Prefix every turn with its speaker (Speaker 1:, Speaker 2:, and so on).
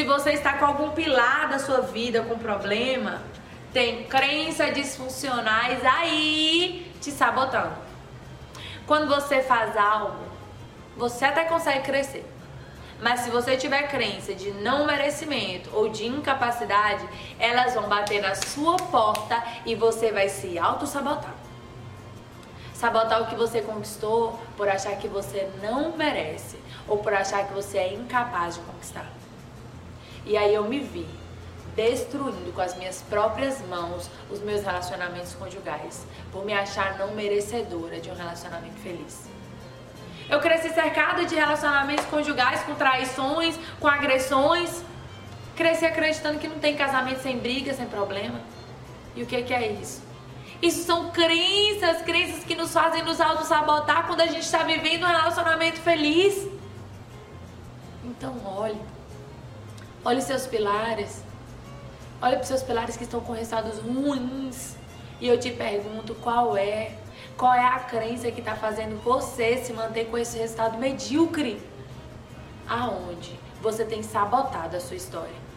Speaker 1: Se você está com algum pilar da sua vida com problema, tem crenças disfuncionais aí te sabotando. Quando você faz algo, você até consegue crescer. Mas se você tiver crença de não merecimento ou de incapacidade, elas vão bater na sua porta e você vai se auto-sabotar. Sabotar o que você conquistou por achar que você não merece ou por achar que você é incapaz de conquistar. E aí eu me vi destruindo com as minhas próprias mãos os meus relacionamentos conjugais, por me achar não merecedora de um relacionamento feliz. Eu cresci cercada de relacionamentos conjugais com traições, com agressões. Cresci acreditando que não tem casamento sem briga, sem problema. E o que, que é isso? Isso são crenças, crenças que nos fazem nos auto-sabotar quando a gente está vivendo um relacionamento feliz. Então olhe. Olhe seus pilares. Olhe para os seus pilares que estão com resultados ruins. E eu te pergunto qual é qual é a crença que está fazendo você se manter com esse resultado medíocre? Aonde você tem sabotado a sua história?